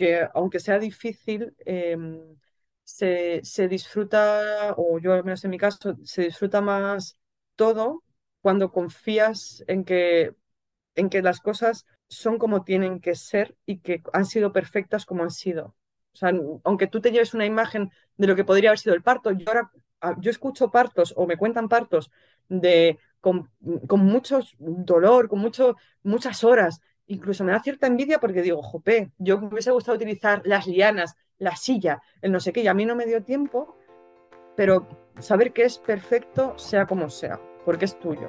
que aunque sea difícil, em, se, se disfruta, o yo al menos en mi caso, se disfruta más todo cuando confías en que, en que las cosas son como tienen que ser y que han sido perfectas como han sido. O sea, aunque tú te lleves una imagen de lo que podría haber sido el parto, yo ahora yo escucho partos o me cuentan partos de con, con mucho dolor, con mucho, muchas horas. Incluso me da cierta envidia porque digo, jope, yo me hubiese gustado utilizar las lianas, la silla, el no sé qué, y a mí no me dio tiempo, pero saber que es perfecto sea como sea, porque es tuyo.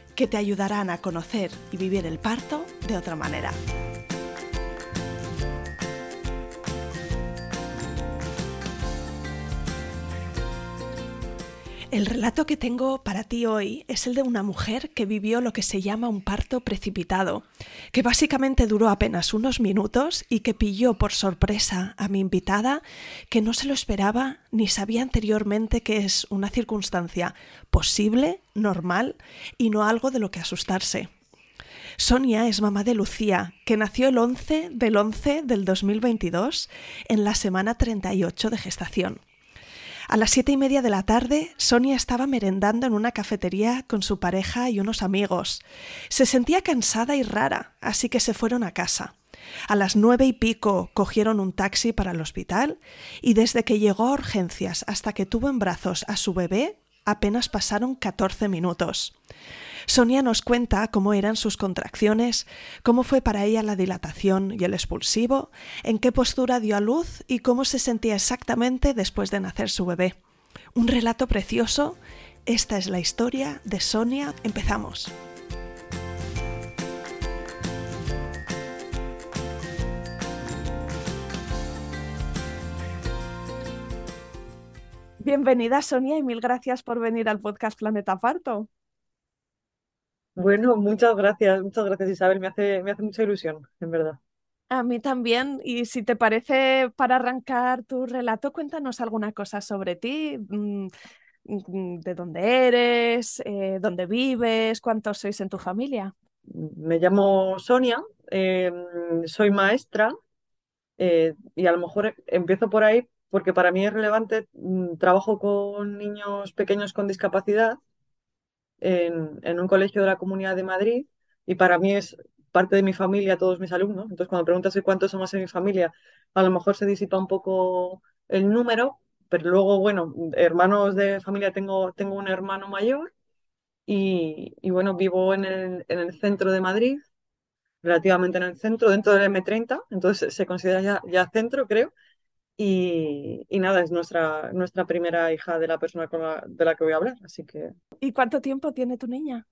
que te ayudarán a conocer y vivir el parto de otra manera. El relato que tengo para ti hoy es el de una mujer que vivió lo que se llama un parto precipitado, que básicamente duró apenas unos minutos y que pilló por sorpresa a mi invitada que no se lo esperaba ni sabía anteriormente que es una circunstancia posible, normal y no algo de lo que asustarse. Sonia es mamá de Lucía, que nació el 11 del 11 del 2022 en la semana 38 de gestación. A las siete y media de la tarde, Sonia estaba merendando en una cafetería con su pareja y unos amigos. Se sentía cansada y rara, así que se fueron a casa. A las nueve y pico cogieron un taxi para el hospital y desde que llegó a urgencias hasta que tuvo en brazos a su bebé apenas pasaron 14 minutos. Sonia nos cuenta cómo eran sus contracciones, cómo fue para ella la dilatación y el expulsivo, en qué postura dio a luz y cómo se sentía exactamente después de nacer su bebé. Un relato precioso. Esta es la historia de Sonia. Empezamos. Bienvenida Sonia y mil gracias por venir al podcast Planeta Parto. Bueno, muchas gracias, muchas gracias Isabel, me hace, me hace mucha ilusión, en verdad. A mí también, y si te parece, para arrancar tu relato, cuéntanos alguna cosa sobre ti, mm, de dónde eres, eh, dónde vives, cuántos sois en tu familia. Me llamo Sonia, em, soy maestra eh, y a lo mejor empiezo por ahí porque para mí es relevante, mm, trabajo con niños pequeños con discapacidad en, un colegio de la Comunidad de Madrid y para mí es parte de mi familia, todos mis alumnos. Entonces, cuando preguntas cuántos somos en mi familia, a lo mejor se disipa un poco el número, pero luego, bueno, hermanos de familia, tengo, tengo un hermano mayor y, bueno, vivo en el, en el, centro de Madrid, relativamente en el centro, dentro del M30, entonces se considera ya, ya centro, creo. Y, nada, es nuestra, nuestra primera hija de la persona con la, de la que voy a hablar, así que... ¿Y cuánto tiempo tiene tu niña?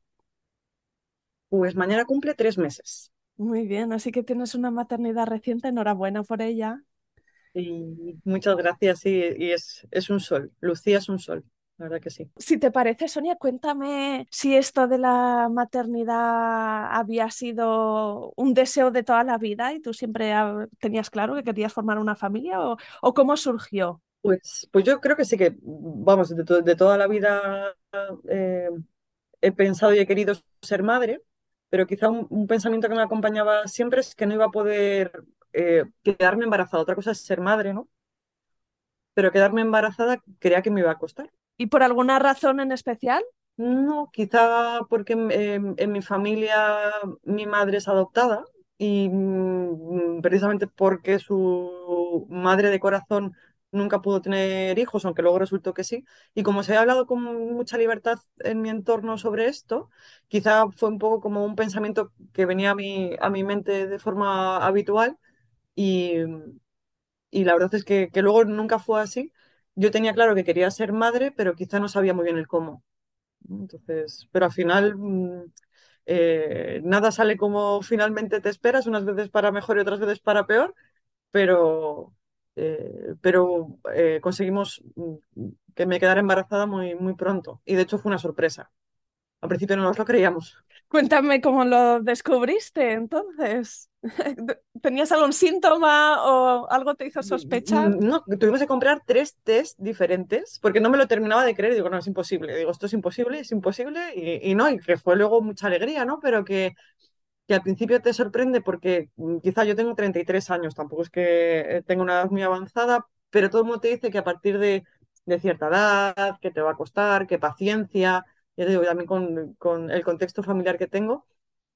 Pues mañana cumple tres meses. Muy bien, así que tienes una maternidad reciente, enhorabuena por ella. Y muchas gracias, sí, y es, es un sol, Lucía es un sol verdad que sí. Si te parece, Sonia, cuéntame si esto de la maternidad había sido un deseo de toda la vida y tú siempre tenías claro que querías formar una familia o, cómo surgió. Pues, pues yo creo que sí que, vamos, de, toda la vida eh, he pensado y he querido ser madre, pero quizá un, pensamiento que me acompañaba siempre es que no iba a poder eh, quedarme embarazada. Otra cosa es ser madre, ¿no? Pero quedarme embarazada creía que me iba a costar. ¿Y por alguna razón en especial? No, quizá porque en, mi familia mi madre es adoptada y mm, precisamente porque su madre de corazón nunca pudo tener hijos, aunque luego resultó que sí. Y como se ha hablado con mucha libertad en mi entorno sobre esto, quizá fue un poco como un pensamiento que venía a mi, a mi mente de forma habitual Y, y la verdad es que, que luego nunca fue así. Yo tenía claro que quería ser madre, pero quizá no sabía muy bien el cómo. Entonces, pero al final mm, eh, nada sale como finalmente te esperas, unas veces para mejor y otras veces para peor, pero, eh, pero eh, conseguimos mm, que me quedara embarazada muy, muy pronto. Y de hecho fue una sorpresa. Al principio no nos lo creíamos. Cuéntame cómo lo descubriste entonces. ¿Tenías algún síntoma o algo te hizo sospechar? No, tuvimos que comprar tres test diferentes porque no me lo terminaba de creer. Digo, no, es imposible. Digo, esto es imposible, es imposible. Y, y no, y que fue luego mucha alegría, ¿no? Pero que, que al principio te sorprende porque mm, quizá yo tengo 33 años, tampoco es que eh, tenga una edad muy avanzada, pero todo el mundo te dice que a partir de, de cierta edad, que te va a costar, que paciencia, ya te digo, también con, con el contexto familiar que tengo,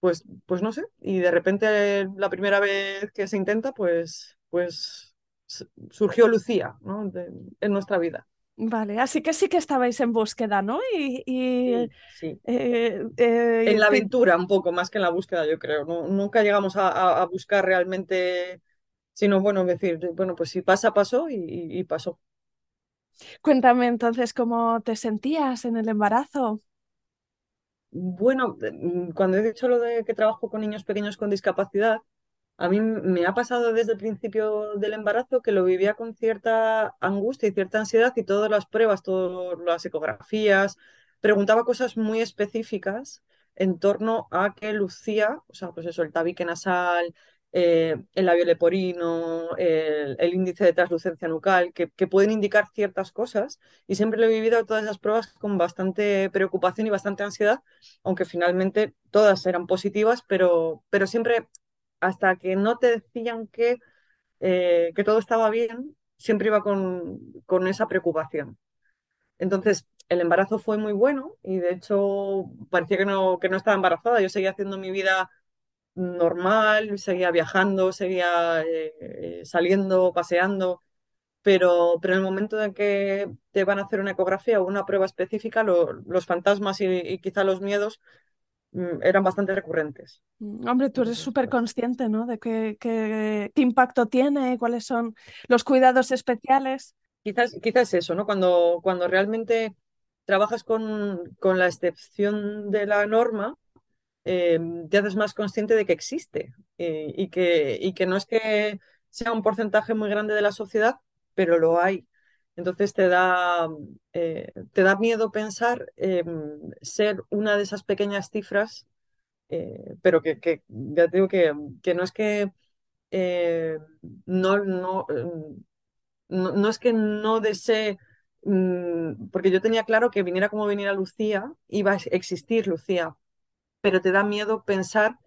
pues, pues no sé, y de repente la primera vez que se intenta, pues, pues surgió Lucía, ¿no? de- en nuestra vida. Vale, así que sí que estabais en búsqueda, ¿no? Y, y, Sí, sí. eh, eh, En la aventura un poco más que en la búsqueda, yo creo. No, nunca llegamos a, buscar realmente, sino bueno, decir, bueno, pues si pasa, pasó y pasó. cuéntame entonces cómo te sentías en el embarazo. Bueno, mm, cuando he dicho lo de que trabajo con niños pequeños con discapacidad, a mí me ha pasado desde el principio del embarazo que lo vivía con cierta angustia y cierta ansiedad y todas las pruebas, todas las ecografías, preguntaba cosas muy específicas en torno a qué lucía, o sea, pues eso, el tabique nasal, eh, el labio leporino, el, índice de translucencia nucal, que, que pueden indicar ciertas cosas y siempre lo he vivido todas esas pruebas con bastante preocupación y bastante ansiedad aunque finalmente todas eran positivas, pero, pero siempre hasta que no te decían que, eh, que todo estaba bien, siempre iba con, con esa preocupación. Entonces, el embarazo fue muy bueno y de hecho parecía que no, que no estaba embarazada. Yo seguía haciendo mi vida normal, seguía viajando, seguía eh, eh, saliendo, paseando, pero, pero en el momento en que te van a hacer una ecografía o una prueba específica, lo- los fantasmas y, y quizá los miedos mm, eran bastante recurrentes. Mm, Hombre, tú eres súper pues, consciente, ¿no? De qué, qué, qué impacto tiene, cuáles son los cuidados especiales. quizás, quizás eso, ¿no? Cuando, cuando realmente trabajas con, con la excepción de la norma, eh, te haces más consciente de que existe eh, y que, y que no es que sea un porcentaje muy grande de la sociedad, pero lo hay. Entonces te da, eh, te da miedo pensar eh, ser una de esas pequeñas cifras, eh, pero que, que ya te digo que, que no es que no, no, eh, no, no es que no desee, mm, porque yo tenía claro que viniera como viniera Lucía, iba a existir Lucía, pero te da miedo pensar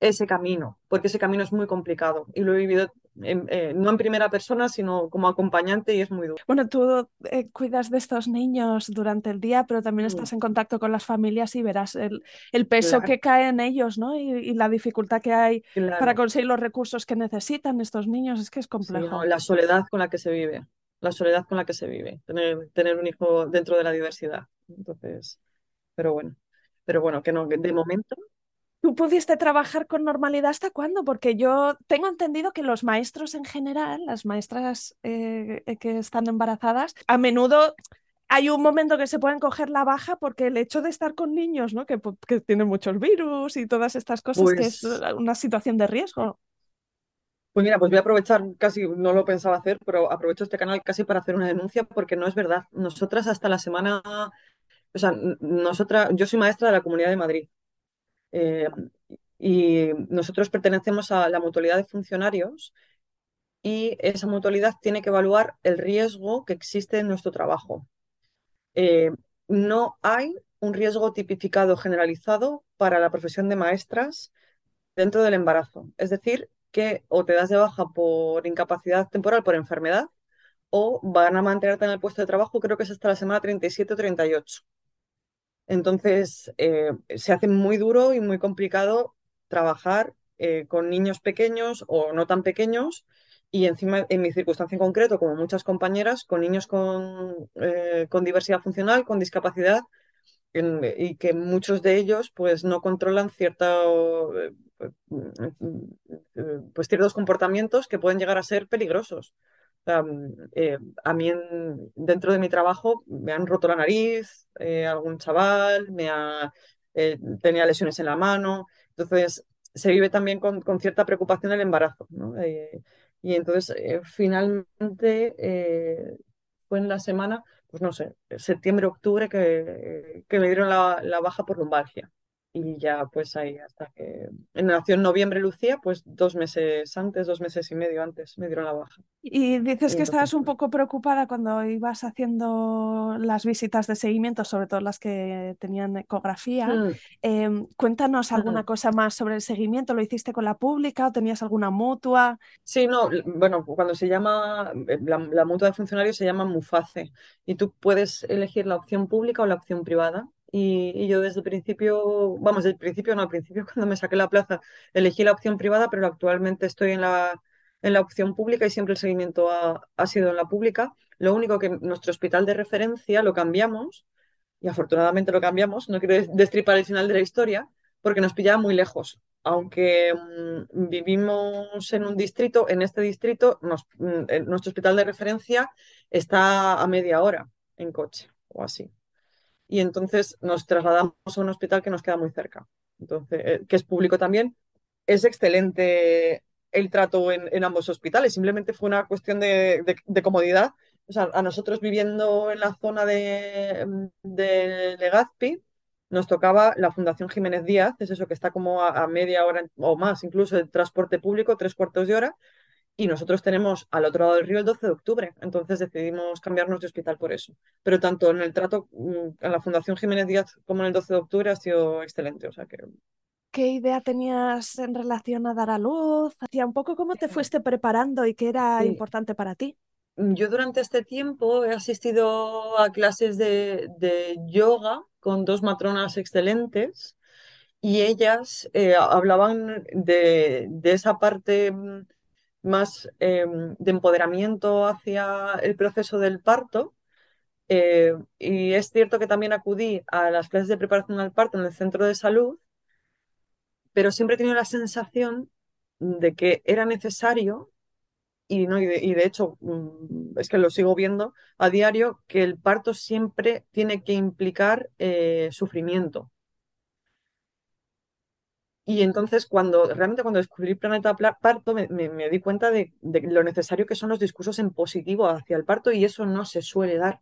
ese camino, porque ese camino es muy complicado y lo he vivido en- eh, no en primera persona, sino como acompañante y es muy duro. Bueno, tú eh, cuidas de estos niños durante el día, pero también estás en contacto con las familias y verás el, el peso Claro, que cae en ellos, ¿no? Y, y la dificultad que hay para conseguir los recursos que necesitan estos niños. Es que es Sí, no, complejo. la soledad con la que se vive, la soledad con la que se vive, tener, tener un hijo dentro de la diversidad. Entonces, pero bueno, pero bueno, que no, que de momento. ¿Tú pudiste trabajar con normalidad hasta cuándo? Porque yo tengo entendido que los maestros en general, las maestras eh, eh, que están embarazadas, a menudo hay un momento que se pueden coger la baja porque el hecho de estar con niños, ¿no? Que, pu- que tienen muchos virus y todas estas cosas, que es Pues una situación de riesgo. Pues mira, pues voy a aprovechar, casi no lo pensaba hacer, pero aprovecho este canal casi para hacer una denuncia porque no es verdad. Nosotras hasta la semana, o sea, nosotras, yo soy maestra de la Comunidad de Madrid eh, y nosotros pertenecemos a la mutualidad de funcionarios y esa mutualidad tiene que evaluar el riesgo que existe en nuestro trabajo. Eh, no hay un riesgo tipificado generalizado para la profesión de maestras dentro del embarazo. Es decir, que o te das de baja por incapacidad temporal, por enfermedad, o van a mantenerte en el puesto de trabajo, creo que es hasta la semana 37 o 38. Entonces, eh, se hace muy duro y muy complicado trabajar eh, con niños pequeños o no tan pequeños y encima, en mi circunstancia en concreto, como muchas compañeras, con niños con, eh, diversidad funcional, con discapacidad y que muchos de ellos pues no controlan pues, pues ciertos comportamientos que pueden llegar a ser peligrosos. Eh, a mí dentro de mi trabajo me han roto la nariz, eh, algún chaval, me ha, eh, tenía lesiones en la mano, entonces se vive también con, cierta preocupación el embarazo. y entonces finalmente fue en la semana, pues no sé, septiembre, octubre, que, que me dieron la, la baja por lumbalgia y ya pues ahí hasta que nació en noviembre Lucía, pues dos meses antes, dos meses y medio antes me dieron la baja. Y dices Y que estabas un poco preocupada cuando ibas haciendo las visitas de seguimiento, sobre todo las que tenían ecografía. mm, Em, cuéntanos alguna mm. cosa más sobre el seguimiento. ¿Lo hiciste con la pública o tenías alguna mutua? Sí, no, bueno, cuando se llama, eh, la, la mutua de funcionarios se llama MUFACE y tú puedes elegir la opción pública o la opción privada. Y, y yo desde el principio, vamos, desde el principio no, al principio cuando me saqué la plaza elegí la opción privada, pero actualmente estoy en la, en la opción pública y siempre el seguimiento ha, ha sido en la pública. Lo único que nuestro hospital de referencia lo cambiamos y afortunadamente lo cambiamos, no quiero destripar el final de la historia, porque nos pillaba muy lejos. Aunque mm, vivimos en un distrito, en este distrito, nos- mm, nuestro hospital de referencia está a media hora en coche o así. Y entonces nos trasladamos a un hospital que nos queda muy cerca, entonces, eh, que es público también. Es excelente el trato en, ambos hospitales, simplemente fue una cuestión de, comodidad. O sea, a nosotros viviendo en la zona de, de Legazpi, nos tocaba la Fundación Jiménez Díaz, es eso que está como a, a media hora o más, incluso el transporte público, tres cuartos de hora, y nosotros tenemos al otro lado del río el 12 de octubre, entonces decidimos cambiarnos de hospital por eso. Pero tanto en el trato mm, en la Fundación Jiménez Díaz como en el 12 de octubre ha sido excelente, o sea que ¿Qué idea tenías en relación a dar a luz? Hacía un poco cómo te fuiste preparando y qué era sí. importante para ti. Yo durante este tiempo he asistido a clases de, de yoga con dos matronas excelentes y ellas eh, hablaban de, de esa parte mm, más eh, de empoderamiento hacia el proceso del parto. Eh, y es cierto que también acudí a las clases de preparación al parto en el centro de salud, pero siempre he tenido la sensación de que era necesario y, no, y de hecho mm, es que lo sigo viendo a diario, que el parto siempre tiene que implicar eh, sufrimiento. Y entonces cuando realmente cuando descubrí Planeta Pla- Parto me, di cuenta de, de lo necesario que son los discursos en positivo hacia el parto y eso no se suele dar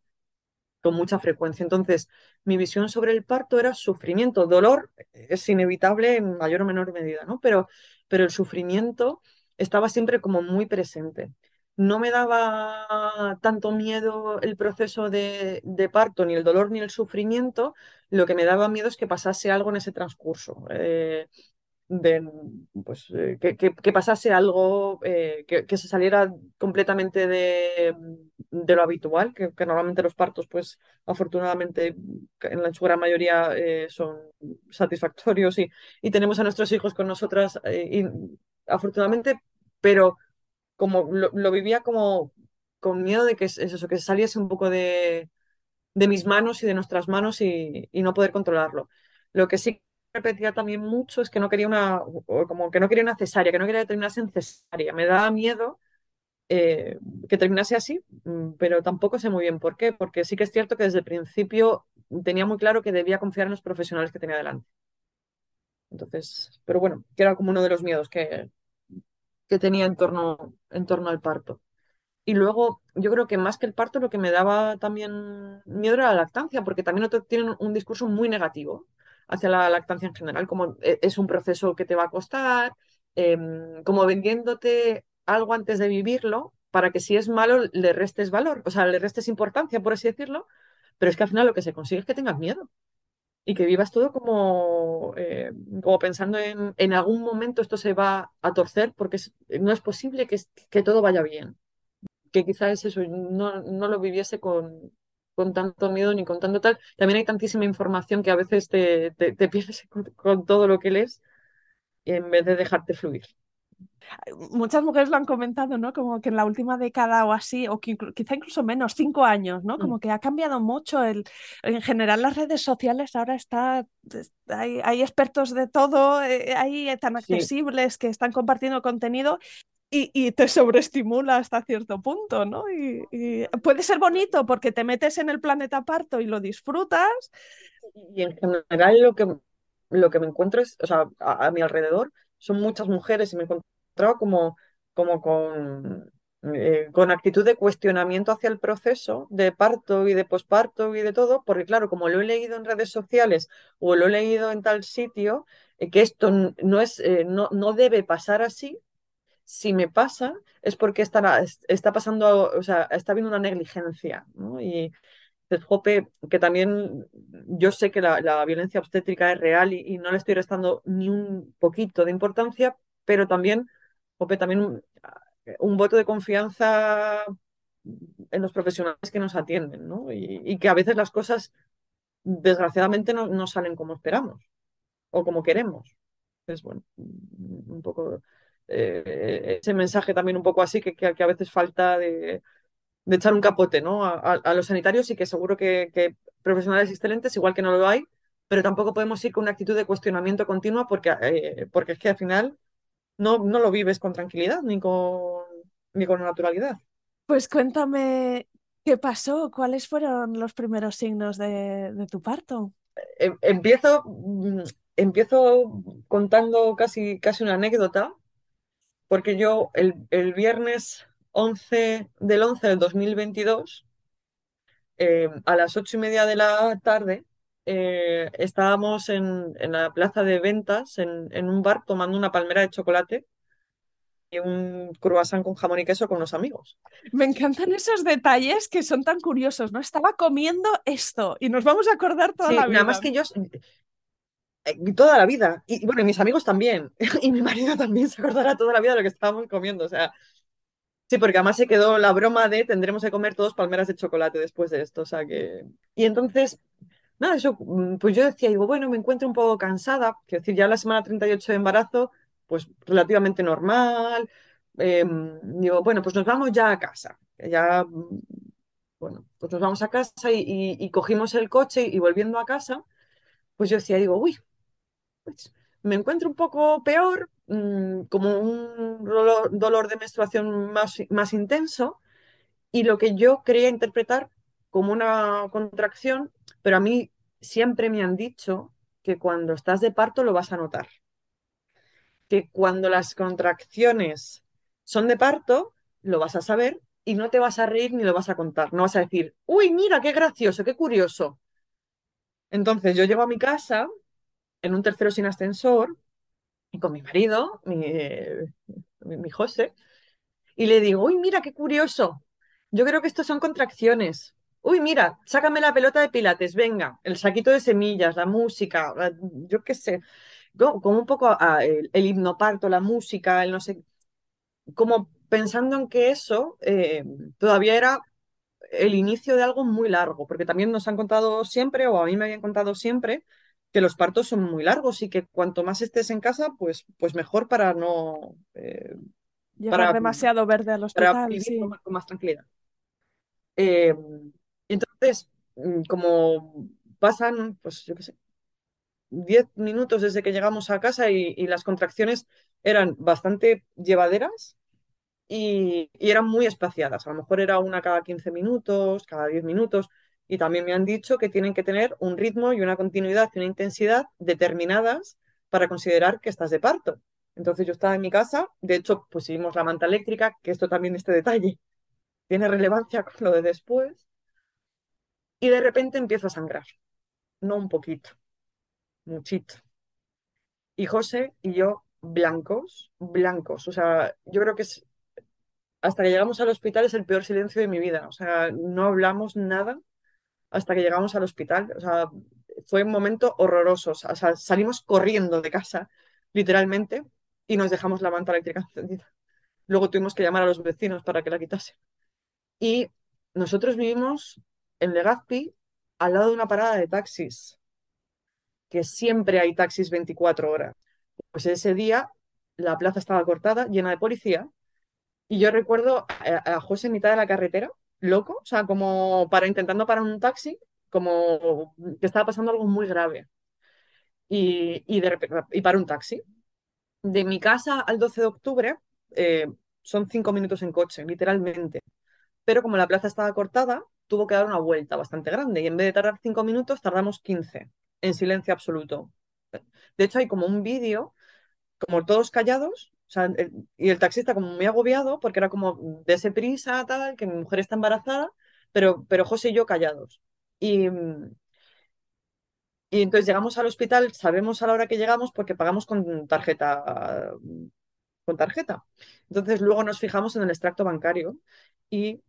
con mucha frecuencia. Entonces, mi visión sobre el parto era sufrimiento, dolor es inevitable en mayor o menor medida, ¿no? Pero, pero el sufrimiento estaba siempre como muy presente. No me daba tanto miedo el proceso de, parto, ni el dolor ni el sufrimiento. Lo que me daba miedo es que pasase algo en ese transcurso. Eh, de, pues, eh, que, pasase algo eh, que, se saliera completamente de, de lo habitual, que, normalmente los partos, pues afortunadamente en la- su gran mayoría son satisfactorios y, y tenemos a nuestros hijos con nosotras afortunadamente, pero como lo, vivía como con miedo de que es, es eso, que saliese un poco de, de mis manos y de nuestras manos y, y no poder controlarlo. Lo que sí repetía también mucho es que no quería una, como que no quería una cesárea, que no quería que terminase en cesárea. Me daba miedo eh, que terminase así, mm, pero tampoco sé muy bien por qué, porque sí que es cierto que desde el principio tenía muy claro que debía confiar en los profesionales que tenía delante. Entonces, pero bueno, que era como uno de los miedos que, que tenía en torno, en torno al parto. Y luego, yo creo que más que el parto, lo que me daba también miedo era la lactancia, porque también otros tienen un discurso muy negativo hacia la lactancia en general, como eh, es un proceso que te va a costar, em, como vendiéndote algo antes de vivirlo, para que si es malo le restes valor, o sea, le restes importancia, por así decirlo, pero es que al final lo que se consigue es que tengas miedo y que vivas todo como, eh, como pensando en, en algún momento esto se va a torcer, porque no es posible que, que todo vaya bien que quizás eso no, no lo viviese con, con tanto miedo ni con tanto tal. También hay tantísima información que a veces te, te, te pierdes con, con todo lo que lees en vez de dejarte fluir. Muchas mujeres lo han comentado, ¿no? Como que en la última década o así, o que quizá incluso menos, cinco años, ¿no? Como Mm. que ha cambiado mucho. El, en general, las redes sociales ahora está, hay, hay expertos de todo, eh, hay tan Sí, accesibles que están compartiendo contenido y, y te sobreestimula hasta cierto punto, ¿no? Y, y puede ser bonito porque te metes en el planeta parto y lo disfrutas. y en general lo que, lo que me encuentro es, o sea, a, a mi alrededor son muchas mujeres y me encontraba como, como con, eh, con actitud de cuestionamiento hacia el proceso de parto y de posparto y de todo, porque claro, como lo he leído en redes sociales o lo he leído en tal sitio, eh, que esto no es, eh, no, no debe pasar así. Si me pasa, es porque está, está pasando, o sea, está habiendo una negligencia. Y, pues, jope, que también yo sé que la, la violencia obstétrica es real y, no le estoy restando ni un poquito de importancia, pero también, jope, también un voto de confianza en los profesionales que nos atienden, ¿no? Y, y que a veces las cosas, desgraciadamente, no, no salen como esperamos o como queremos. Es bueno, un poco eh, ese mensaje también un poco así que, que, que a veces falta de de echar un capote, ¿no? A, a- a los sanitarios y que seguro que, que profesionales excelentes, igual que no lo hay, pero tampoco podemos ir con una actitud de cuestionamiento continua porque, eh, porque es que al final no, no lo vives con tranquilidad ni con, ni con naturalidad. Pues cuéntame qué pasó, cuáles fueron los primeros signos de, de tu parto. Em- empiezo, mm, empiezo contando casi, casi una anécdota, porque yo el, el viernes 11 del 11 del 2022 eh, a las ocho y media de la tarde eh, estábamos en, en la plaza de ventas, en, en un bar, tomando una palmera de chocolate y un croissant con jamón y queso con los amigos. Me encantan esos detalles que son tan curiosos, ¿no? Estaba comiendo esto y nos vamos a acordar toda Sí, la nada vida. más que yo eh, toda la vida. Y bueno, y mis amigos también. Y mi marido también se acordará toda la vida de lo que estábamos comiendo. O sea, sí, porque además se quedó la broma de tendremos que comer todos palmeras de chocolate después de esto. O sea que. Y entonces Nada, eso, mm, pues yo decía, digo, bueno, me encuentro un poco cansada, quiero decir, ya la semana 38 de embarazo, pues relativamente normal. eh, digo, bueno, pues nos vamos ya a casa. Ya, mm, bueno, pues nos vamos a casa y, y- y cogimos el coche y volviendo a casa, pues yo decía, digo, uy, pues me encuentro un poco peor, mm, como un dolor, de menstruación más, más intenso y lo que yo quería interpretar como una contracción, pero a mí siempre me han dicho que cuando estás de parto lo vas a notar, que cuando las contracciones son de parto, lo vas a saber y no te vas a reír ni lo vas a contar, no vas a decir, uy, mira, qué gracioso, qué curioso. Entonces yo llego a mi casa en un tercero sin ascensor y con mi marido, mi, mi, José, y le digo, uy, mira, qué curioso. Yo creo que estos son contracciones. Uy, mira, sácame la pelota de pilates, venga, el saquito de semillas, la música, yo qué sé, como, un poco a- el, el hipnoparto, la música, el no sé, como pensando en que eso eh, todavía era el inicio de algo muy largo, porque también nos han contado siempre, o a mí me habían contado siempre, que los partos son muy largos y que cuanto más estés en casa, pues, pues mejor para no, eh, Llegar para, demasiado verde al para hospital, vivir con más, con más tranquilidad. Eh, entonces, mm, como pasan, pues yo qué sé, 10 minutos desde que llegamos a casa y, y las contracciones eran bastante llevaderas y, y eran muy espaciadas. A lo mejor era una cada 15 minutos, cada 10 minutos. Y también me han dicho que tienen que tener un ritmo y una continuidad y una intensidad determinadas para considerar que estás de parto. Entonces yo estaba en mi casa, de hecho pusimos la manta eléctrica, que esto también, este detalle, tiene relevancia con lo de después, y de repente empiezo a sangrar, no un poquito, muchito. Y José y yo blancos, blancos, o sea, yo creo que es, hasta que llegamos al hospital es el peor silencio de mi vida, o sea, no hablamos nada hasta que llegamos al hospital, o sea, fue un momento horroroso, o sea, salimos corriendo de casa, literalmente, y nos dejamos la manta eléctrica encendida. Luego tuvimos que llamar a los vecinos para que la quitasen. Y nosotros vivimos en Legazpi al lado de una parada de taxis, que siempre hay taxis 24 horas. Pues ese día la plaza estaba cortada, llena de policía, y yo recuerdo a, a José en mitad de la carretera, loco, o sea, como para intentando parar un taxi, como que estaba pasando algo muy grave. Y, y, para un taxi. De mi casa al 12 de octubre eh, son cinco minutos en coche, literalmente. Pero como la plaza estaba cortada, tuvo que dar una vuelta bastante grande y en vez de tardar cinco minutos, tardamos 15 en silencio absoluto. De hecho, hay como un vídeo, como todos callados, o el, y el taxista como muy agobiado porque era como de ese prisa, tal, que mi mujer está embarazada, pero, pero José y yo callados. Y, y entonces llegamos al hospital, sabemos a la hora que llegamos porque pagamos con tarjeta, con tarjeta. Entonces luego nos fijamos en el extracto bancario y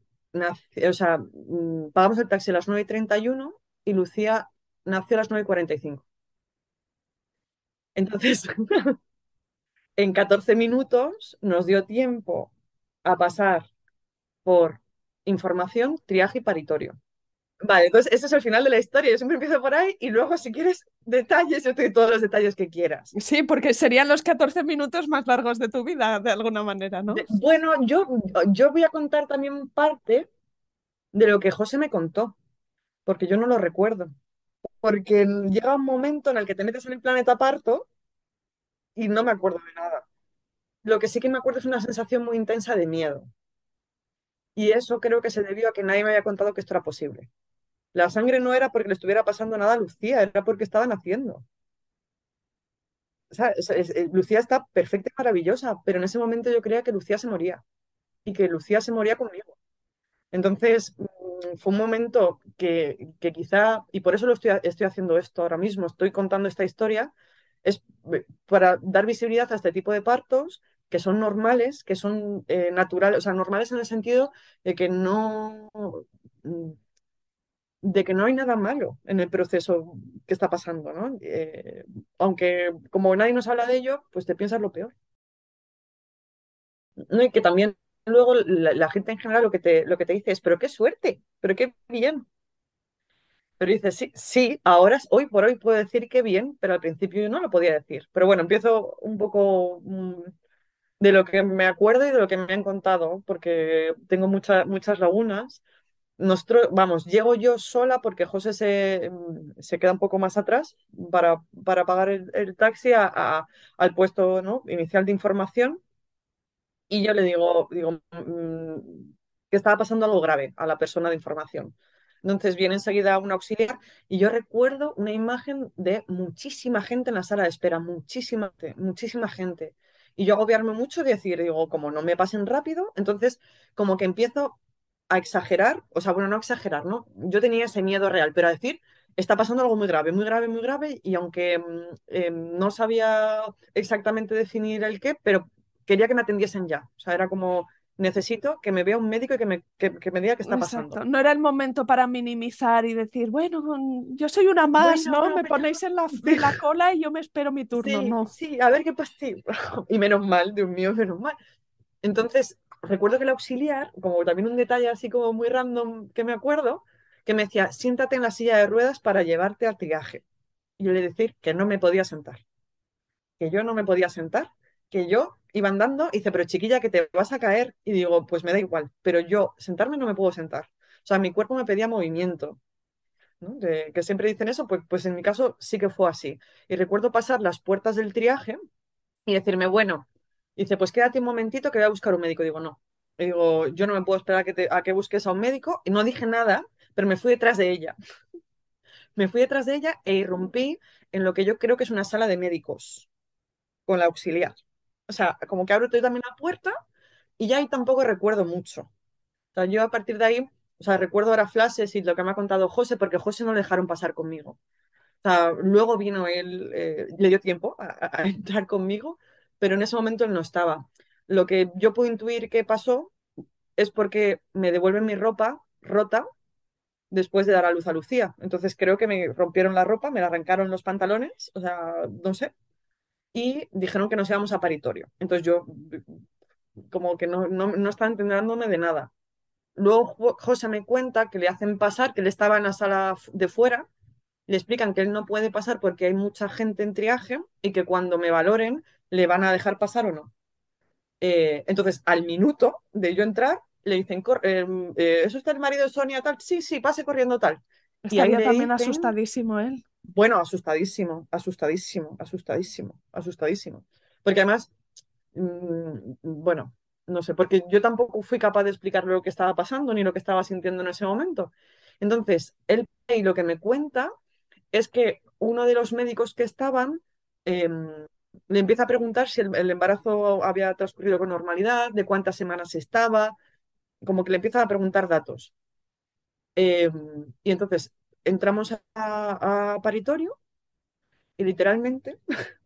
o sea, mm, pagamos el taxi a las 9 y 31 y Lucía nació a las 9 y 45. Entonces, en 14 minutos nos dio tiempo a pasar por información, triaje y paritorio. Vale, entonces ese es el final de la historia. Yo siempre empiezo por ahí y luego, si quieres detalles, yo te doy todos los detalles que quieras. Sí, porque serían los 14 minutos más largos de tu vida, de alguna manera, ¿no? De, bueno, yo, yo voy a contar también parte de lo que José me contó, porque yo no lo recuerdo. Porque llega un momento en el que te metes en el planeta parto y no me acuerdo de nada. Lo que sí que me acuerdo es una sensación muy intensa de miedo. Y eso creo que se debió a que nadie me había contado que esto era posible. La sangre no era porque le estuviera pasando nada a Lucía, era porque estaba naciendo. O sea, es, Lucía está perfecta y maravillosa, pero en ese momento yo creía que Lucía se moría y que Lucía se moría conmigo. Entonces, fue un momento que, que, quizá, y por eso lo estoy, estoy haciendo esto ahora mismo, estoy contando esta historia, es para dar visibilidad a este tipo de partos que son normales, que son eh, naturales, o sea, normales en el sentido de que no de que no hay nada malo en el proceso que está pasando, ¿no? Eh, aunque como nadie nos habla de ello, pues te piensas lo peor. ¿No? Y que también luego la, la, gente en general lo que, te, lo que te dice es, pero qué suerte, pero qué bien. Pero dices, sí, sí, ahora, hoy por hoy puedo decir que bien, pero al principio yo no lo podía decir. Pero bueno, empiezo un poco mm, de lo que me acuerdo y de lo que me han contado, porque tengo mucha, muchas lagunas nosotros, vamos, llego yo sola porque José se, mm, se queda un poco más atrás para, para pagar el, taxi a, al puesto ¿no? inicial de información. Y yo le digo, digo mmm, que estaba pasando algo grave a la persona de información. Entonces viene enseguida un auxiliar y yo recuerdo una imagen de muchísima gente en la sala de espera, muchísima, muchísima gente. Y yo agobiarme mucho de decir, digo, como no me pasen rápido, entonces como que empiezo a exagerar, o sea, bueno, no a exagerar, ¿no? Yo tenía ese miedo real, pero a decir, está pasando algo muy grave, muy grave, muy grave, y aunque eh, no sabía exactamente definir el qué, pero quería que me atendiesen ya. O sea, era como, necesito que me vea un médico y que me, que, que me diga qué está Exacto. pasando. No era el momento para minimizar y decir, bueno, yo soy una más, Bueno, ¿no? Me ponéis en la, en la cola y yo me espero mi turno, Sí, ¿no? sí, a ver qué pasa. sí. Y menos mal, Dios mío, menos mal. Entonces, recuerdo que el auxiliar, como también un detalle así como muy random que me acuerdo, que me decía, siéntate en la silla de ruedas para llevarte al triaje. Y yo le decía que no me podía sentar, que yo no me podía sentar, que yo iba andando y dice, pero chiquilla, que te vas a caer. Y digo, pues me da igual, pero yo sentarme no me puedo sentar. O sea, mi cuerpo me pedía movimiento. que siempre dicen eso, pues, pues en mi caso sí que fue así. Y recuerdo pasar las puertas del triaje y decirme, bueno, dice, pues quédate un momentito que voy a buscar un médico. Digo, no. Y digo, yo no me puedo esperar a que, te, a que busques a un médico. Y no dije nada, pero me fui detrás de ella. me fui detrás de ella e irrumpí en lo que yo creo que es una sala de médicos con la auxiliar. O sea, como que abro yo también la puerta y ya ahí tampoco recuerdo mucho. O sea, yo a partir de ahí, o sea, recuerdo ahora flashes y lo que me ha contado José, porque José no le dejaron pasar conmigo. O sea, luego vino él, eh, le dio tiempo a, a, entrar conmigo, pero en ese momento él no estaba. Lo que yo puedo intuir que pasó es porque me devuelven mi ropa rota después de dar a luz a Lucía. Entonces creo que me rompieron la ropa, me la arrancaron los pantalones, o sea, no sé, y dijeron que nos íbamos a paritorio. Entonces yo como que no, no, no estaba entendiéndome de nada. Luego José me cuenta que le hacen pasar, que él estaba en la sala de fuera, le explican que él no puede pasar porque hay mucha gente en triaje y que cuando me valoren le van a dejar pasar o no. Eh, entonces, al minuto de yo entrar, le dicen, "Cor- em, eh, ¿eso está el marido de Sonia tal? Sí, sí, pase corriendo tal. Y ahí Estaría también dicen, asustadísimo él. Bueno, asustadísimo, asustadísimo, asustadísimo, asustadísimo. Porque además, mm, bueno, no sé, porque yo tampoco fui capaz de explicar lo que estaba pasando ni lo que estaba sintiendo en ese momento. Entonces, él y lo que me cuenta es que uno de los médicos que estaban em, le empieza a preguntar si el, embarazo había transcurrido con normalidad, de cuántas semanas estaba, como que le empiezan a preguntar datos. Em, y entonces entramos a, paritorio y literalmente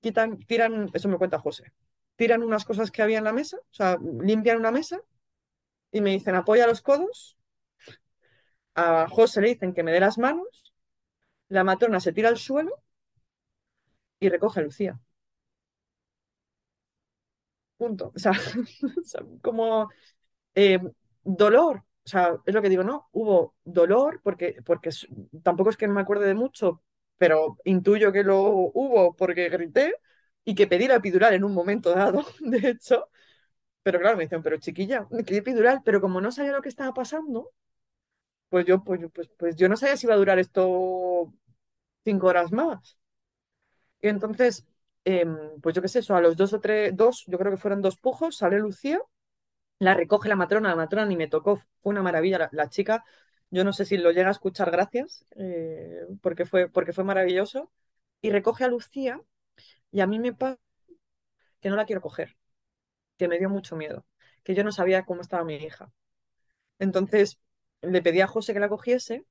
quitan, tiran, eso me cuenta José, tiran unas cosas que había en la mesa, o sea, limpian una mesa y me dicen apoya los codos, a José le dicen que me dé las manos, la matrona se tira al suelo y recoge a Lucía. Punto. O sea, o sea, como eh, dolor, o sea, es lo que digo, ¿no? Hubo dolor, porque, porque tampoco es que me acuerde de mucho, pero intuyo que lo hubo porque grité y que pedí la epidural en un momento dado, de hecho. Pero claro, me dicen, pero chiquilla, qué epidural, pero como no sabía lo que estaba pasando, pues yo, pues, pues, pues yo no sabía si iba a durar esto cinco horas más. Y entonces, em, pues yo qué sé, eso, a los dos o tres, dos, yo creo que fueron dos pujos, sale Lucía La recoge la matrona, la matrona ni me tocó, fue una maravilla. La, chica, yo no sé si lo llega a escuchar, gracias, eh, porque fue, porque fue maravilloso. Y recoge a Lucía y a mí me pasa que no la quiero coger, que me dio mucho miedo, que yo no sabía cómo estaba mi hija. Entonces le pedí a José que la cogiese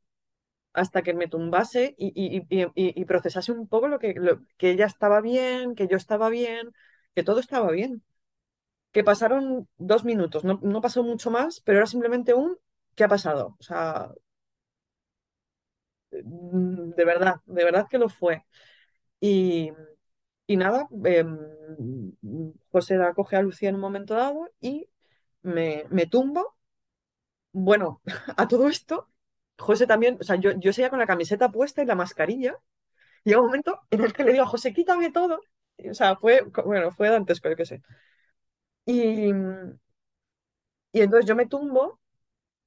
hasta que me tumbase y- y- y procesase un poco lo que, lo- que ella estaba bien, que yo estaba bien, que todo estaba bien. Que pasaron dos minutos, no, no pasó mucho más, pero era simplemente un ¿qué ha pasado? O sea, mm, de verdad, de verdad que lo fue. Y, y nada, em, José la coge a Lucía en un momento dado y me, me tumbo. Bueno, a todo esto, José también, o sea, yo, yo seguía con la camiseta puesta y la mascarilla. Y llega un momento en el que le digo a José, quítame todo. O sea, fue, bueno, fue dantesco, yo qué sé. Y, y entonces yo me tumbo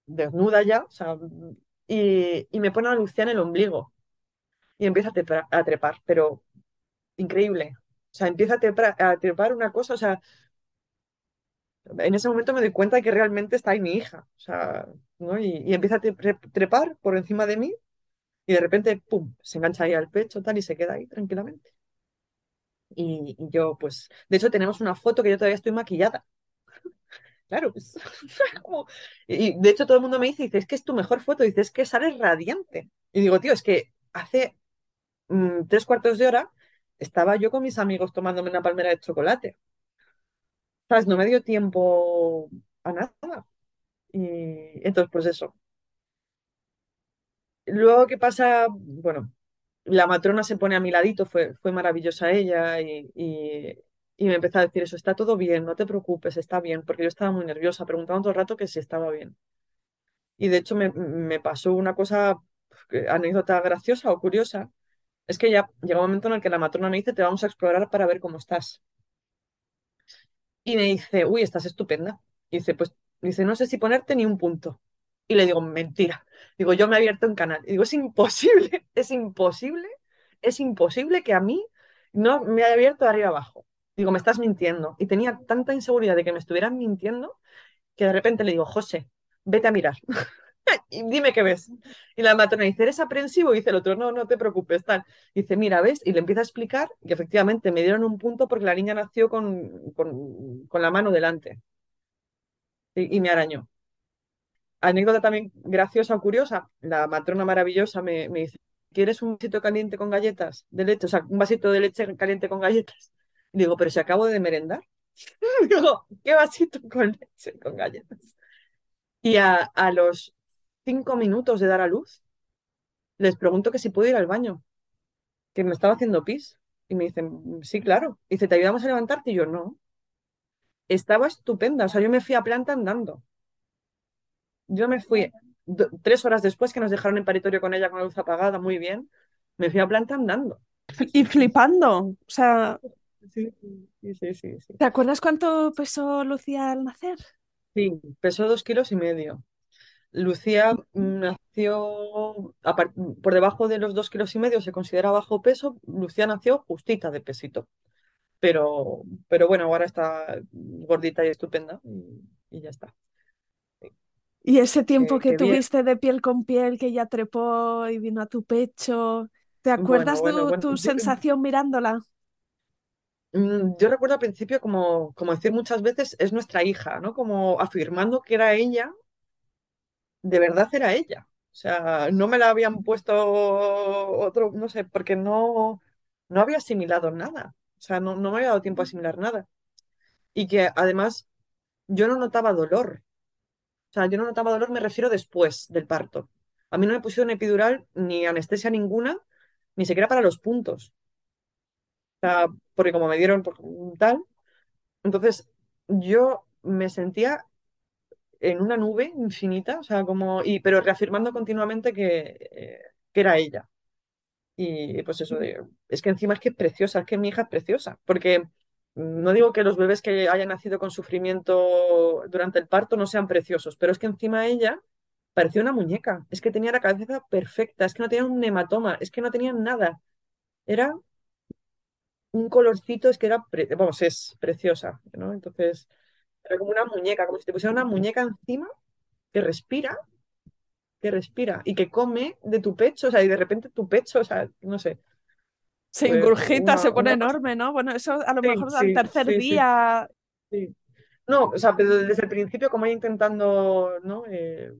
desnuda ya, o sea, y, y me pone a Lucía en el ombligo y empieza a trepar, pero increíble. O sea, empieza a trepar, a trepar una cosa, o sea, en ese momento me doy cuenta de que realmente está ahí mi hija, o sea, ¿no? Y, y empieza a tre- trepar por encima de mí y de repente, ¡pum!, se engancha ahí al pecho, tal, y se queda ahí tranquilamente. Y, yo, pues, de hecho, tenemos una foto que yo todavía estoy maquillada. Claro, pues, Y de hecho todo el mundo me dice, dice, es que es tu mejor foto, dice, es que sales radiante. Y digo, tío, es que hace mm, tres cuartos de hora estaba yo con mis amigos tomándome una palmera de chocolate. ¿Sabes? No me dio tiempo a nada. Y entonces, pues eso. Luego, ¿qué pasa? Bueno, la matrona se pone a mi ladito, fue, fue maravillosa ella y, y, me empezó a decir eso, está todo bien, no te preocupes, está bien, porque yo estaba muy nerviosa, preguntando todo el rato que si estaba bien. Y de hecho me, me pasó una cosa, anécdota graciosa o curiosa, es que ya llega un momento en el que la matrona me dice, te vamos a explorar para ver cómo estás. Y me dice, uy, estás estupenda. Y dice, pues, dice, no sé si ponerte ni un punto. Y le digo, mentira. Digo, yo me he abierto un canal. Y digo, es imposible, es imposible, es imposible que a mí no me haya abierto de arriba abajo. Digo, me estás mintiendo. Y tenía tanta inseguridad de que me estuvieran mintiendo que de repente le digo, José, vete a mirar. Y dime qué ves. Y la matrona dice, ¿eres aprensivo? Y dice el otro, no, no te preocupes, tal. Dice, mira, ¿ves? Y le empieza a explicar que efectivamente me dieron un punto porque la niña nació con, con, con la mano delante y me arañó. Anécdota también graciosa o curiosa, la matrona maravillosa me, dice, ¿quieres un vasito caliente con galletas de leche? O sea, un vasito de leche caliente con galletas. Y digo, pero si acabo de merendar. Digo, ¿qué vasito con leche con galletas? Y a, a los cinco minutos de dar a luz, les pregunto que si puedo ir al baño, que me estaba haciendo pis. Y me dicen, sí, claro. Y dice, ¿te ayudamos a levantarte? Y yo, no. Estaba estupenda. O sea, yo me fui a planta andando. Yo me fui tres horas después que nos dejaron en paritorio con ella con la luz apagada, muy bien. Me fui a planta andando. Y flipando. O sea, Sí, sí, sí, sí, sí. ¿Te acuerdas cuánto pesó Lucía al nacer? Sí, pesó dos kilos y medio. Lucía nació por debajo de los dos kilos y medio, se considera bajo peso. Lucía nació justita de pesito, pero, pero bueno, ahora está gordita y estupenda y, y ya está. Y ese tiempo Que, que que bien. tuviste de piel con piel, que ella trepó y vino a tu pecho, ¿te acuerdas de bueno, bueno. tu Yo, sensación mirándola? mm, yo recuerdo al principio como, como decir muchas veces, es nuestra hija, ¿no? Como afirmando que era ella, de verdad era ella. O sea, no me la habían puesto otro, no sé, porque no, no había asimilado nada. O sea, no, no me había dado tiempo a asimilar nada. Y que además yo no notaba dolor. O sea, yo no notaba dolor, me refiero después del parto. A mí no me pusieron epidural ni anestesia ninguna, ni siquiera para los puntos. O sea, porque como me dieron tal, entonces yo me sentía en una nube infinita, o sea, como, y, pero reafirmando continuamente que, eh, que era ella. Y pues eso, es que encima es que es preciosa, es que mi hija es preciosa, porque no digo que los bebés que hayan nacido con sufrimiento durante el parto no sean preciosos, pero es que encima ella parecía una muñeca, es que tenía la cabeza perfecta, es que no tenía un hematoma, es que no tenía nada, era un colorcito, es que era, vamos, es preciosa, ¿no? Entonces, era como una muñeca, como si te pusiera una muñeca encima que respira, que respira y que come de tu pecho, o sea, y de repente tu pecho, o sea, no sé. Se Pues ingurgita, se pone una enorme, ¿no? Bueno, eso a lo Sí, mejor al sí, tercer sí, día. sí. No, o sea, pero desde el principio, como ella intentando, ¿no? Eh,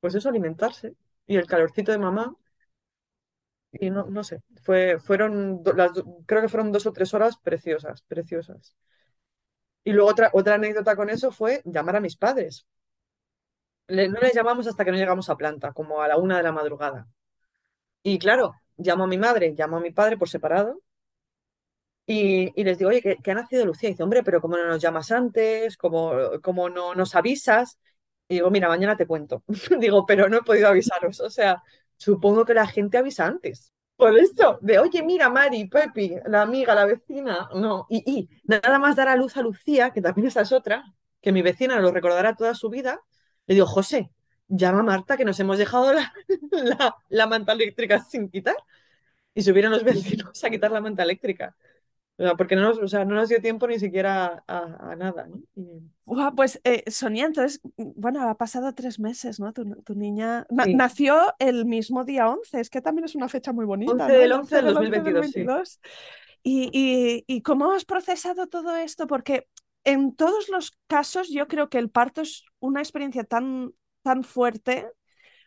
pues eso, alimentarse. Y el calorcito de mamá, y no, no sé, fue, fueron, do- las, creo que fueron dos o tres horas preciosas, preciosas. Y luego otra, otra anécdota con eso fue llamar a mis padres. Le- no les llamamos hasta que no llegamos a planta, como a la una de la madrugada. Y claro, llamo a mi madre, llamo a mi padre por separado Y, les digo, oye, que, que ha nacido Lucía. Y dice, hombre, pero ¿cómo no nos llamas antes? ¿Cómo, cómo no nos avisas? Y digo, mira, mañana te cuento. Digo, pero no he podido avisaros. O sea, supongo que la gente avisa antes. Por eso, de, oye, mira, Mari, Pepi, la amiga, la vecina. No, y, y nada más dar a luz a Lucía, que también esa es otra, que mi vecina lo recordará toda su vida. Le digo, José, llama a Marta, que nos hemos dejado la, la, la manta eléctrica sin quitar. Y subieron los vecinos a quitar la manta eléctrica. O sea, porque no nos, o sea, no nos dio tiempo ni siquiera a, a nada, ¿no? Y- pues eh, Sonia, entonces, bueno, ha pasado tres meses, ¿no? Tu, tu niña sí, nació el mismo día 11, es que también es una fecha muy bonita, 11 ¿no? del El 11 11 del del dos mil 11 del veintidós sí. 22. ¿Y, y, y cómo has procesado todo esto? Porque en todos los casos yo creo que el parto es una experiencia tan, tan fuerte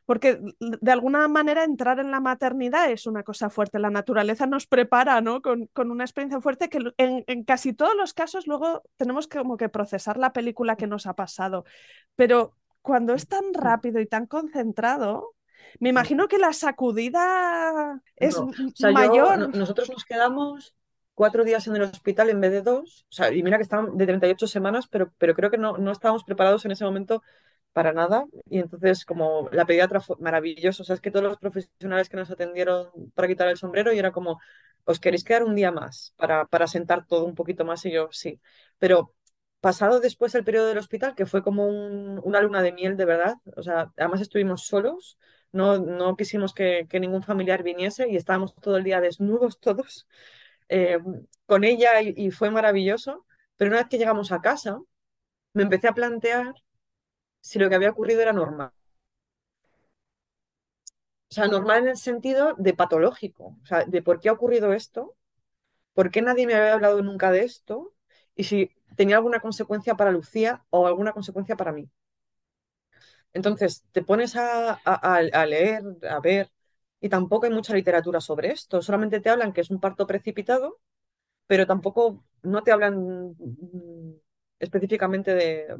porque de alguna manera entrar en la maternidad es una cosa fuerte. La naturaleza nos prepara, ¿no? Con, con una experiencia fuerte que en, en, casi todos los casos luego tenemos que, como que procesar la película que nos ha pasado. Pero cuando es tan rápido y tan concentrado, me imagino que la sacudida es No, o sea, yo, no- mayor. nosotros nos quedamos cuatro días en el hospital en vez de dos, o sea, y mira que estaban de 38 semanas, pero, pero creo que no, no estábamos preparados en ese momento para nada, y entonces como la pediatra fue maravilloso, o sea, es que todos los profesionales que nos atendieron para quitar el sombrero, y era como, ¿os queréis quedar un día más para, para sentar todo un poquito más? Y yo, sí, pero pasado después el periodo del hospital, que fue como un- una luna de miel de verdad, o sea, además estuvimos solos no, no quisimos que, que ningún familiar viniese y estábamos todo el día desnudos todos eh, con ella y, y fue maravilloso. Pero una vez que llegamos a casa, me empecé a plantear si lo que había ocurrido era normal. O sea, normal en el sentido de patológico, o sea, de por qué ha ocurrido esto, por qué nadie me había hablado nunca de esto y si tenía alguna consecuencia para Lucía o alguna consecuencia para mí. Entonces, te pones a, a- leer, a ver, y tampoco hay mucha literatura sobre esto. Solamente te hablan que es un parto precipitado, pero tampoco no te hablan mm, específicamente de,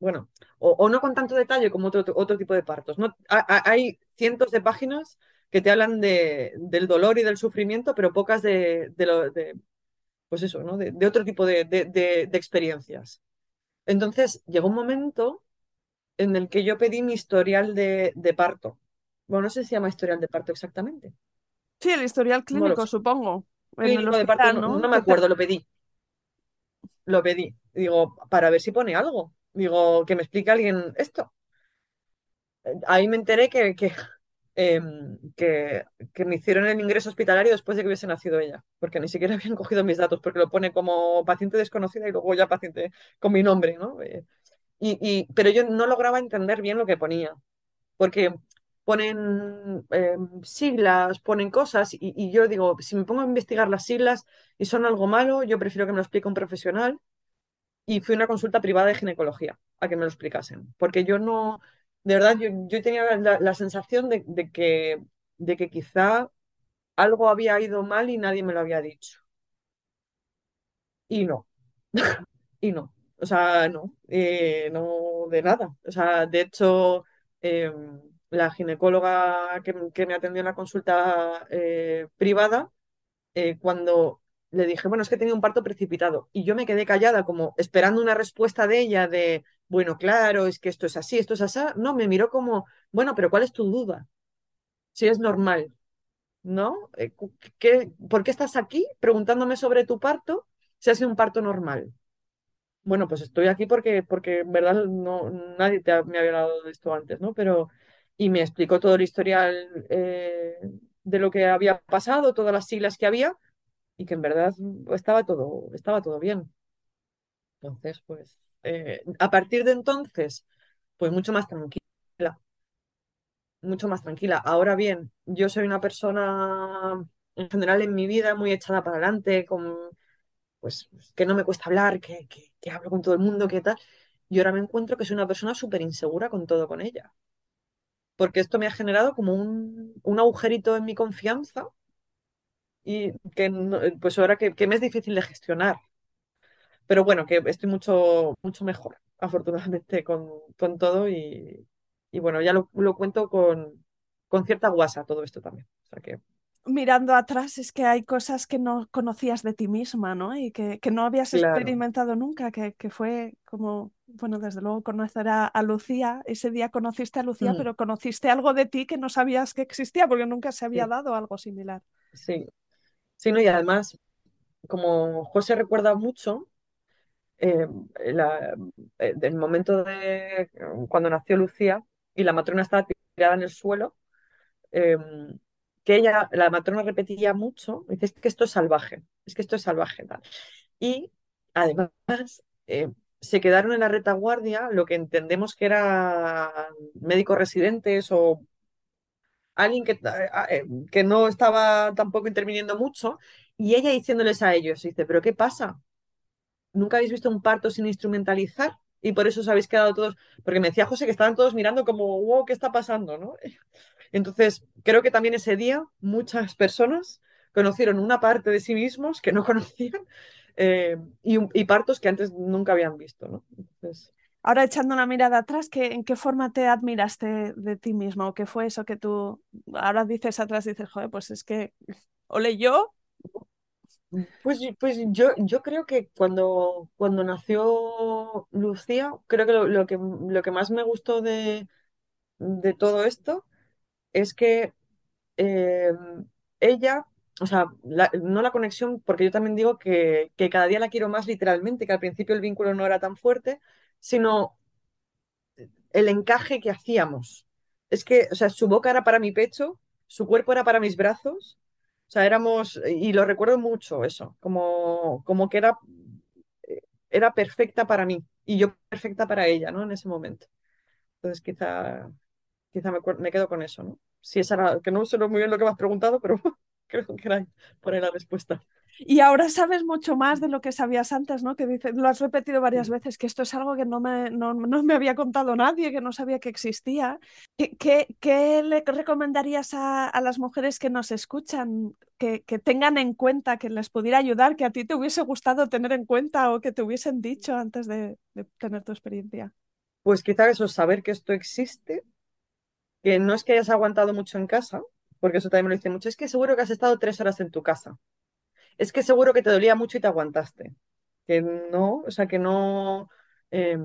bueno, o, o no con tanto detalle como otro, otro tipo de partos. No, Ha- ha- hay cientos de páginas que te hablan de, del dolor y del sufrimiento, pero pocas de, de lo, de, pues eso, ¿no? De, otro tipo de, de de- de experiencias. Entonces, llegó un momento en el que yo pedí mi historial de, de parto. Bueno, no sé si se llama historial de parto exactamente. Sí, el historial clínico, sé. supongo. clínico de parto, no, ¿no? no me acuerdo, lo pedí, lo pedí. Digo, para ver si pone algo. Digo, que me explique alguien esto. Ahí me enteré que, em, que, que me hicieron el ingreso hospitalario después de que hubiese nacido ella, porque ni siquiera habían cogido mis datos, porque lo pone como paciente desconocida y luego ya paciente con mi nombre, ¿no? Eh, y, y- pero yo no lograba entender bien lo que ponía, porque ponen em, siglas, ponen cosas, y, y yo digo, si me pongo a investigar las siglas y son algo malo, yo prefiero que me lo explique un profesional y fui una consulta privada de ginecología a que me lo explicasen, porque yo no, de verdad, yo, yo tenía la, sensación de, de que, de que quizá algo había ido mal y nadie me lo había dicho. Y no, y no, o sea, no, eh, no de nada. O sea, de hecho, eh, la ginecóloga que, que me atendió en la consulta eh, privada, eh, cuando le dije, bueno, es que he tenido un parto precipitado. Y yo me quedé callada, como esperando una respuesta de ella de, bueno, claro, es que esto es así, esto es así. No, me miró como, bueno, pero ¿cuál es tu duda? Si es normal, ¿no? Eh, ¿qué- por qué estás aquí preguntándome sobre tu parto si ha sido un parto normal? Bueno, pues estoy aquí porque, porque en verdad no, nadie te ha- me había hablado de esto antes, ¿no? Pero, y me explicó todo el historial eh, de lo que había pasado, todas las siglas que había y que en verdad estaba todo, estaba todo bien. Entonces, pues, eh, a partir de entonces, pues mucho más tranquila, mucho más tranquila. Ahora bien, yo soy una persona en general en mi vida muy echada para adelante, con, pues, que no me cuesta hablar, que, que, hablo con todo el mundo, que tal. Y ahora me encuentro que soy una persona súper insegura con todo con ella. Porque esto me ha generado como un, un agujerito en mi confianza y que no- pues ahora que, que me es difícil de gestionar. Pero bueno, que estoy mucho, mucho mejor, afortunadamente, con, con todo y, y bueno, ya lo, lo cuento con, con cierta guasa todo esto también. O sea que, mirando atrás es que hay cosas que no conocías de ti misma, ¿no? Y que, que no habías claro. experimentado nunca, que, que fue como, bueno, desde luego conocer a, a Lucía. Ese día conociste a Lucía, Mm, pero conociste algo de ti que no sabías que existía porque nunca se había sí, dado algo similar. sí, sí, no, y además, como José recuerda mucho, eh, la- eh, el momento de cuando nació Lucía y la matrona estaba tirada en el suelo, eh, que ella, la matrona repetía mucho, dice, es que esto es salvaje, es que esto es salvaje. tal. Y además eh, se quedaron en la retaguardia lo que entendemos que eran médicos residentes o alguien que, eh, que no estaba tampoco interviniendo mucho, y ella diciéndoles a ellos, dice, ¿pero qué pasa? ¿Nunca habéis visto un parto sin instrumentalizar? Y por eso os habéis quedado todos, porque me decía José que estaban todos mirando como, wow, ¿qué está pasando? ¿no? Entonces, creo que también ese día muchas personas conocieron una parte de sí mismos que no conocían eh, y, y partos que antes nunca habían visto, ¿no? Entonces, Ahora echando una mirada atrás, ¿qué, ¿en qué forma te admiraste de ti misma? ¿O qué fue eso que tú ahora dices atrás, dices, joder, pues es que, ole yo, pues, pues yo, yo creo que cuando, cuando nació Lucía, creo que lo, que lo que más me gustó de, de todo esto es que eh, ella, o sea, no la conexión, porque yo también digo que, que cada día la quiero más literalmente, que al principio el vínculo no era tan fuerte, sino el encaje que hacíamos. Es que, o sea, su boca era para mi pecho, su cuerpo era para mis brazos, o sea, éramos, y lo recuerdo mucho eso, como, como que era, era perfecta para mí y yo perfecta para ella, ¿no? En ese momento. Entonces, quizá, quizá me, me quedo con eso, ¿no? Si esa era, que no sé muy bien lo que me has preguntado, pero creo que era por la respuesta. Y ahora sabes mucho más de lo que sabías antes, ¿no? Que dices, lo has repetido varias veces, que esto es algo que no me, no, no me había contado nadie, que no sabía que existía. ¿Qué, qué, qué le recomendarías a, a las mujeres que nos escuchan, que, que tengan en cuenta, que les pudiera ayudar, que a ti te hubiese gustado tener en cuenta o que te hubiesen dicho antes de, de tener tu experiencia? Pues quizá eso, saber que esto existe, que no es que hayas aguantado mucho en casa, porque eso también me lo dice mucho, es que seguro que has estado tres horas en tu casa, es que seguro que te dolía mucho y te aguantaste, que no, o sea, que no, eh,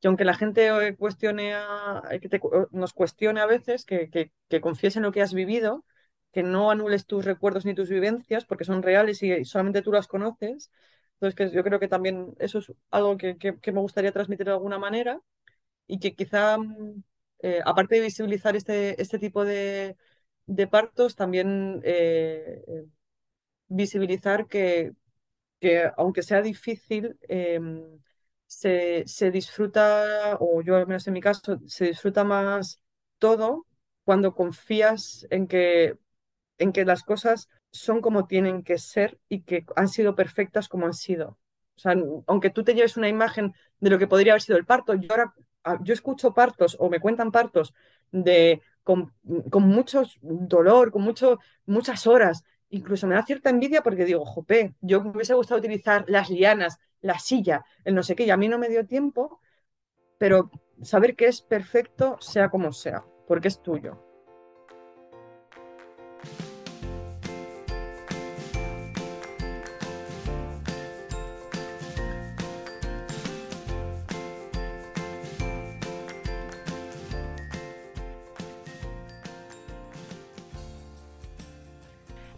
que aunque la gente eh, cuestione a- que te cu- nos cuestione a veces, que, que, que en lo que has vivido que no anules tus recuerdos ni tus vivencias, porque son reales y solamente tú las conoces. Entonces, que yo creo que también eso es algo que, me gustaría transmitir de alguna manera y que quizá, mm, eh, aparte de visibilizar este, este tipo de, partos, también eh, eh, visibilizar que, que, aunque sea difícil, em, se, se, disfruta, o yo al menos en mi caso, se disfruta más todo cuando confías en que en que las cosas son como tienen que ser y que han sido perfectas como han sido. O sea, aunque tú te lleves una imagen de lo que podría haber sido el parto, yo ahora ah, yo escucho partos o me cuentan partos de con, con mucho dolor, con muchas horas. Incluso me da cierta envidia porque digo, jope, yo me hubiese gustado utilizar las lianas, la silla, el no sé qué, y a mí no me dio tiempo, pero saber que es perfecto sea como sea, porque es tuyo.